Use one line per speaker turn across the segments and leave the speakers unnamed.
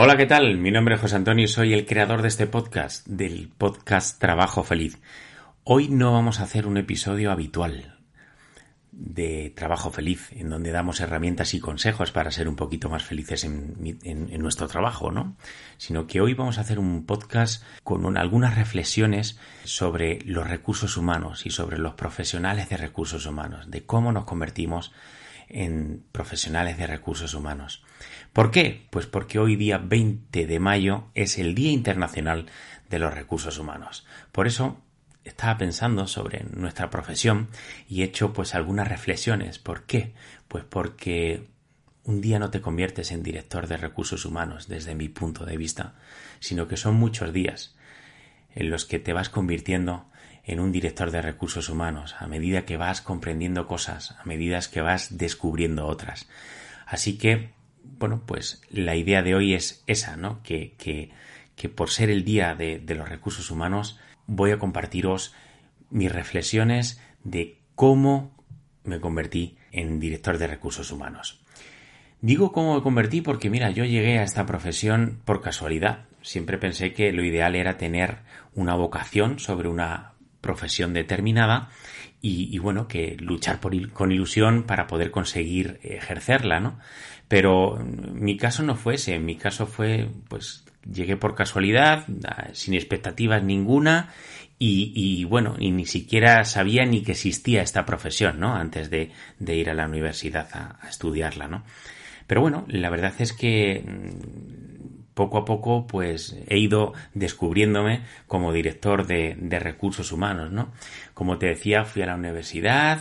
Hola, ¿qué tal? Mi nombre es José Antonio y soy el creador de este podcast, del podcast Trabajo Feliz. Hoy no vamos a hacer un episodio habitual de Trabajo Feliz, en donde damos herramientas y consejos para ser un poquito más felices en, nuestro trabajo, ¿no? Sino que hoy vamos a hacer un podcast con algunas reflexiones sobre los recursos humanos y sobre los profesionales de recursos humanos, de cómo nos convertimos profesionales de recursos humanos. ¿Por qué? Pues porque hoy día 20 de mayo es el Día Internacional de los Recursos Humanos. Por eso estaba pensando sobre nuestra profesión y he hecho pues algunas reflexiones. ¿Por qué? Pues porque un día no te conviertes en director de recursos humanos desde mi punto de vista, sino que son muchos días en los que te vas convirtiendo en un director de recursos humanos a medida que vas comprendiendo cosas, a medida que vas descubriendo otras. Así que, bueno, pues la idea de hoy es esa, ¿no? Que, que, que por ser el día de, de los recursos humanos, voy a compartiros mis reflexiones de cómo me convertí en director de recursos humanos. Digo cómo me convertí porque mira, yo llegué a esta profesión por casualidad. Siempre pensé que lo ideal era tener una vocación sobre una profesión determinada y, bueno, que luchar por, con ilusión para poder conseguir ejercerla, ¿no? Pero mi caso no fue ese, mi caso fue pues llegué por casualidad, sin expectativas ninguna y, bueno, y ni siquiera sabía ni que existía esta profesión, ¿no? Antes de, ir a la universidad a, estudiarla, ¿no? Pero bueno, la verdad es que mm, poco a poco pues he ido descubriéndome como director de, recursos humanos, ¿no? Como te decía, fui a la universidad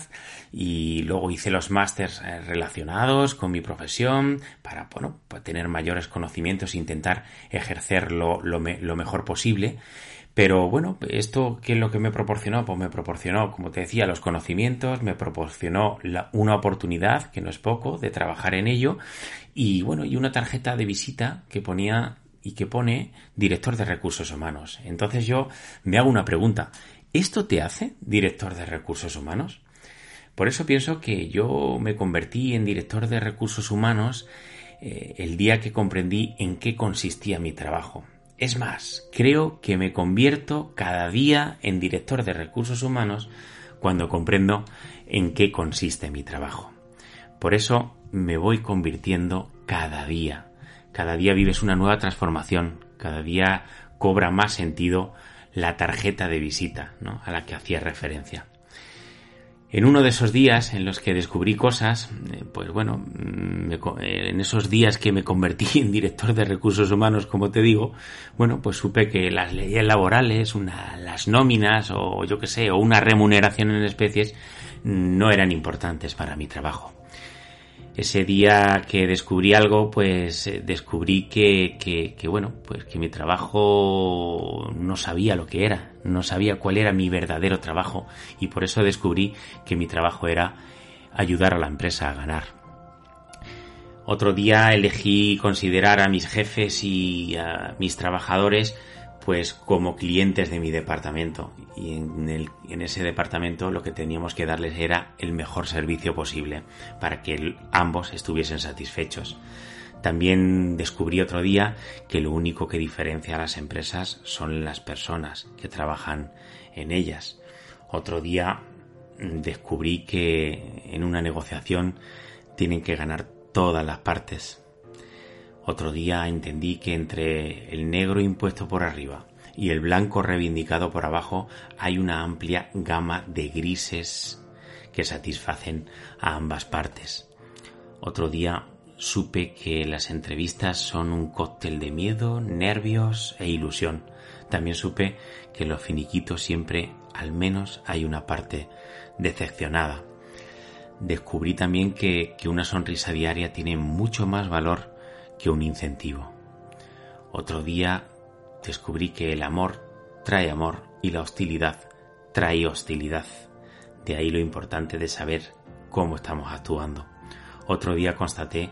y luego hice los másters eh, relacionados con mi profesión para, bueno, para tener mayores conocimientos e intentar ejercerlo lo, lo mejor posible. Pero bueno, esto qué es lo que me proporcionó? Pues me proporcionó, como te decía, los conocimientos, me proporcionó una oportunidad, que no es poco, de trabajar en ello, y bueno, y una tarjeta de visita que ponía y que pone director de recursos humanos. Entonces yo me hago una pregunta. ¿Esto te hace director de recursos humanos? Por eso pienso que yo me convertí en director de recursos humanos eh, el día que comprendí en qué consistía mi trabajo. Es más, creo que me convierto cada día en director de recursos humanos cuando comprendo en qué consiste mi trabajo. Por eso me voy convirtiendo cada día. Cada día vives una nueva transformación, cada día cobra más sentido la tarjeta de visita a la que hacía referencia. En uno de esos días en los que descubrí cosas, eh, pues bueno, mm, eh, en esos días que me convertí en director de recursos humanos, como te digo, bueno, pues supe que las leyes laborales, una, las nóminas o yo qué sé, o una remuneración en especies no eran importantes para mi trabajo ese día que descubrí algo, pues eh, descubrí que, que, bueno, pues que mi trabajo no sabía lo que era, no sabía cuál era mi verdadero trabajo y por eso descubrí que mi trabajo era ayudar a la empresa a ganar. Otro día elegí considerar a mis jefes y a mis trabajadores pues como clientes de mi departamento y en, ese departamento lo que teníamos que darles era el mejor servicio posible para que ambos estuviesen satisfechos. También descubrí otro día que lo único que diferencia a las empresas son las personas que trabajan en ellas. Otro día descubrí que en una negociación tienen que ganar todas las partes otro día entendí que entre el negro impuesto por arriba y el blanco reivindicado por abajo hay una amplia gama de grises que satisfacen a ambas partes. Otro día supe que las entrevistas son un cóctel de miedo, nervios e ilusión. También supe que en los finiquitos siempre al menos hay una parte decepcionada. Descubrí también que, que una sonrisa diaria tiene mucho más valor que un incentivo. Otro día descubrí que el amor trae amor y la hostilidad trae hostilidad. De ahí lo importante de saber cómo estamos actuando. Otro día constaté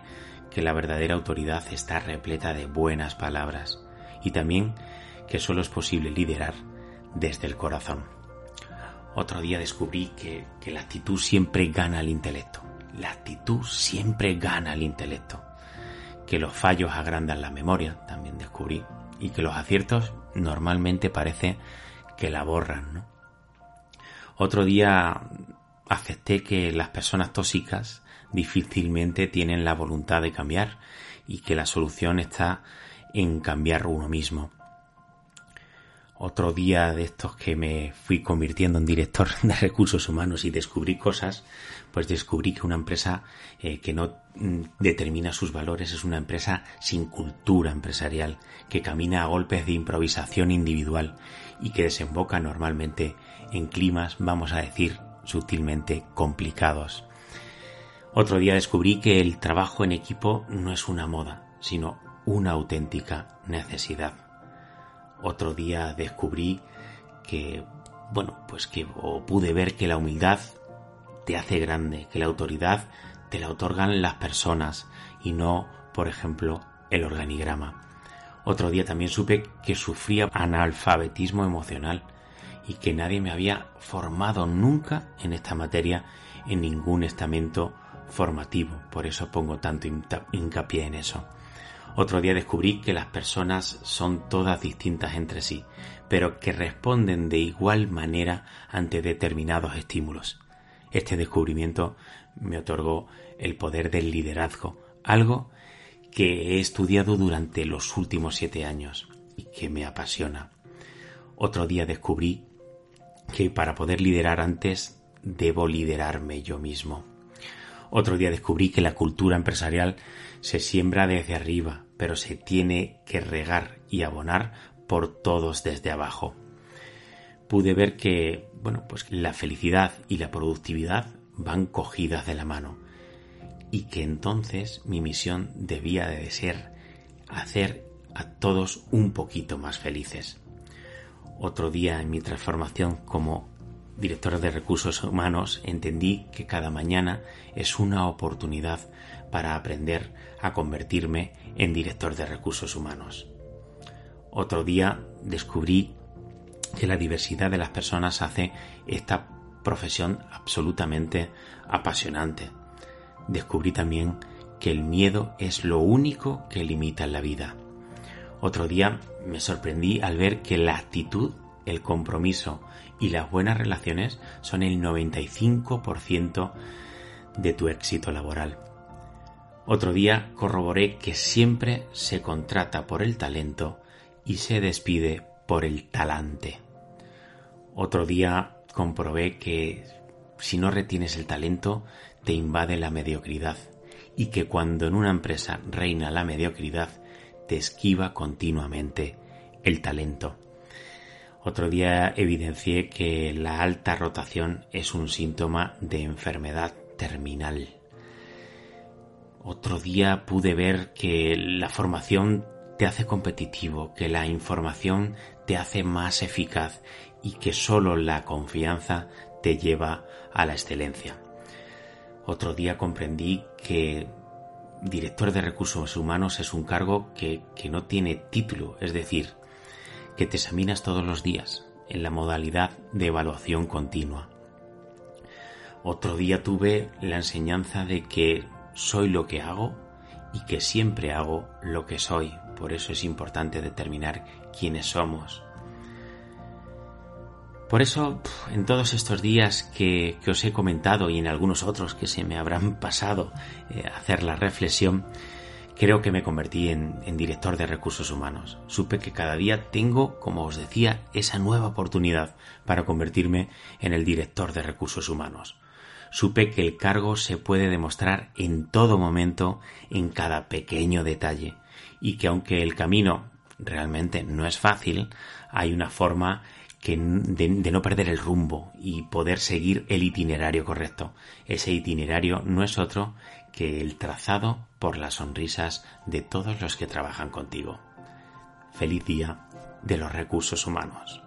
que la verdadera autoridad está repleta de buenas palabras y también que solo es posible liderar desde el corazón. Otro día descubrí que, que la actitud siempre gana al intelecto. La actitud siempre gana al intelecto que los fallos agrandan la memoria, también descubrí, y que los aciertos normalmente parece que la borran, ¿no? Otro día acepté que las personas tóxicas difícilmente tienen la voluntad de cambiar y que la solución está en cambiar uno mismo. Otro día de estos que me fui convirtiendo en director de recursos humanos y descubrí cosas, pues descubrí que una empresa eh, que no mm, determina sus valores es una empresa sin cultura empresarial, que camina a golpes de improvisación individual y que desemboca normalmente en climas, vamos a decir, sutilmente complicados. Otro día descubrí que el trabajo en equipo no es una moda, sino una auténtica necesidad. Otro día descubrí que, bueno, pues que o pude ver que la humildad te hace grande, que la autoridad te la otorgan las personas y no, por ejemplo, el organigrama. Otro día también supe que sufría analfabetismo emocional y que nadie me había formado nunca en esta materia en ningún estamento formativo, por eso pongo tanto hincapié en eso. Otro día descubrí que las personas son todas distintas entre sí, pero que responden de igual manera ante determinados estímulos. Este descubrimiento me otorgó el poder del liderazgo, algo que he estudiado durante los últimos siete años y que me apasiona. Otro día descubrí que para poder liderar antes debo liderarme yo mismo. Otro día descubrí que la cultura empresarial se siembra desde arriba, pero se tiene que regar y abonar por todos desde abajo. Pude ver que, bueno, pues la felicidad y la productividad van cogidas de la mano y que entonces mi misión debía de ser hacer a todos un poquito más felices. Otro día en mi transformación como director de recursos humanos, entendí que cada mañana es una oportunidad para aprender a convertirme en director de recursos humanos. Otro día descubrí que la diversidad de las personas hace esta profesión absolutamente apasionante. Descubrí también que el miedo es lo único que limita la vida. Otro día me sorprendí al ver que la actitud el compromiso y las buenas relaciones son el 95% de tu éxito laboral. Otro día corroboré que siempre se contrata por el talento y se despide por el talante. Otro día comprobé que si no retienes el talento te invade la mediocridad y que cuando en una empresa reina la mediocridad te esquiva continuamente el talento. Otro día evidencié que la alta rotación es un síntoma de enfermedad terminal. Otro día pude ver que la formación te hace competitivo, que la información te hace más eficaz y que solo la confianza te lleva a la excelencia. Otro día comprendí que director de recursos humanos es un cargo que, que no tiene título, es decir, que te examinas todos los días en la modalidad de evaluación continua. Otro día tuve la enseñanza de que soy lo que hago y que siempre hago lo que soy. Por eso es importante determinar quiénes somos. Por eso, en todos estos días que, os he comentado y en algunos otros que se me habrán pasado eh, hacer la reflexión, Creo que me convertí en, director de recursos humanos. Supe que cada día tengo, como os decía, esa nueva oportunidad para convertirme en el director de recursos humanos. Supe que el cargo se puede demostrar en todo momento, en cada pequeño detalle, y que aunque el camino realmente no es fácil, hay una forma de, no perder el rumbo y poder seguir el itinerario correcto. Ese itinerario no es otro que el trazado por las sonrisas de todos los que trabajan contigo. Feliz día de los recursos humanos.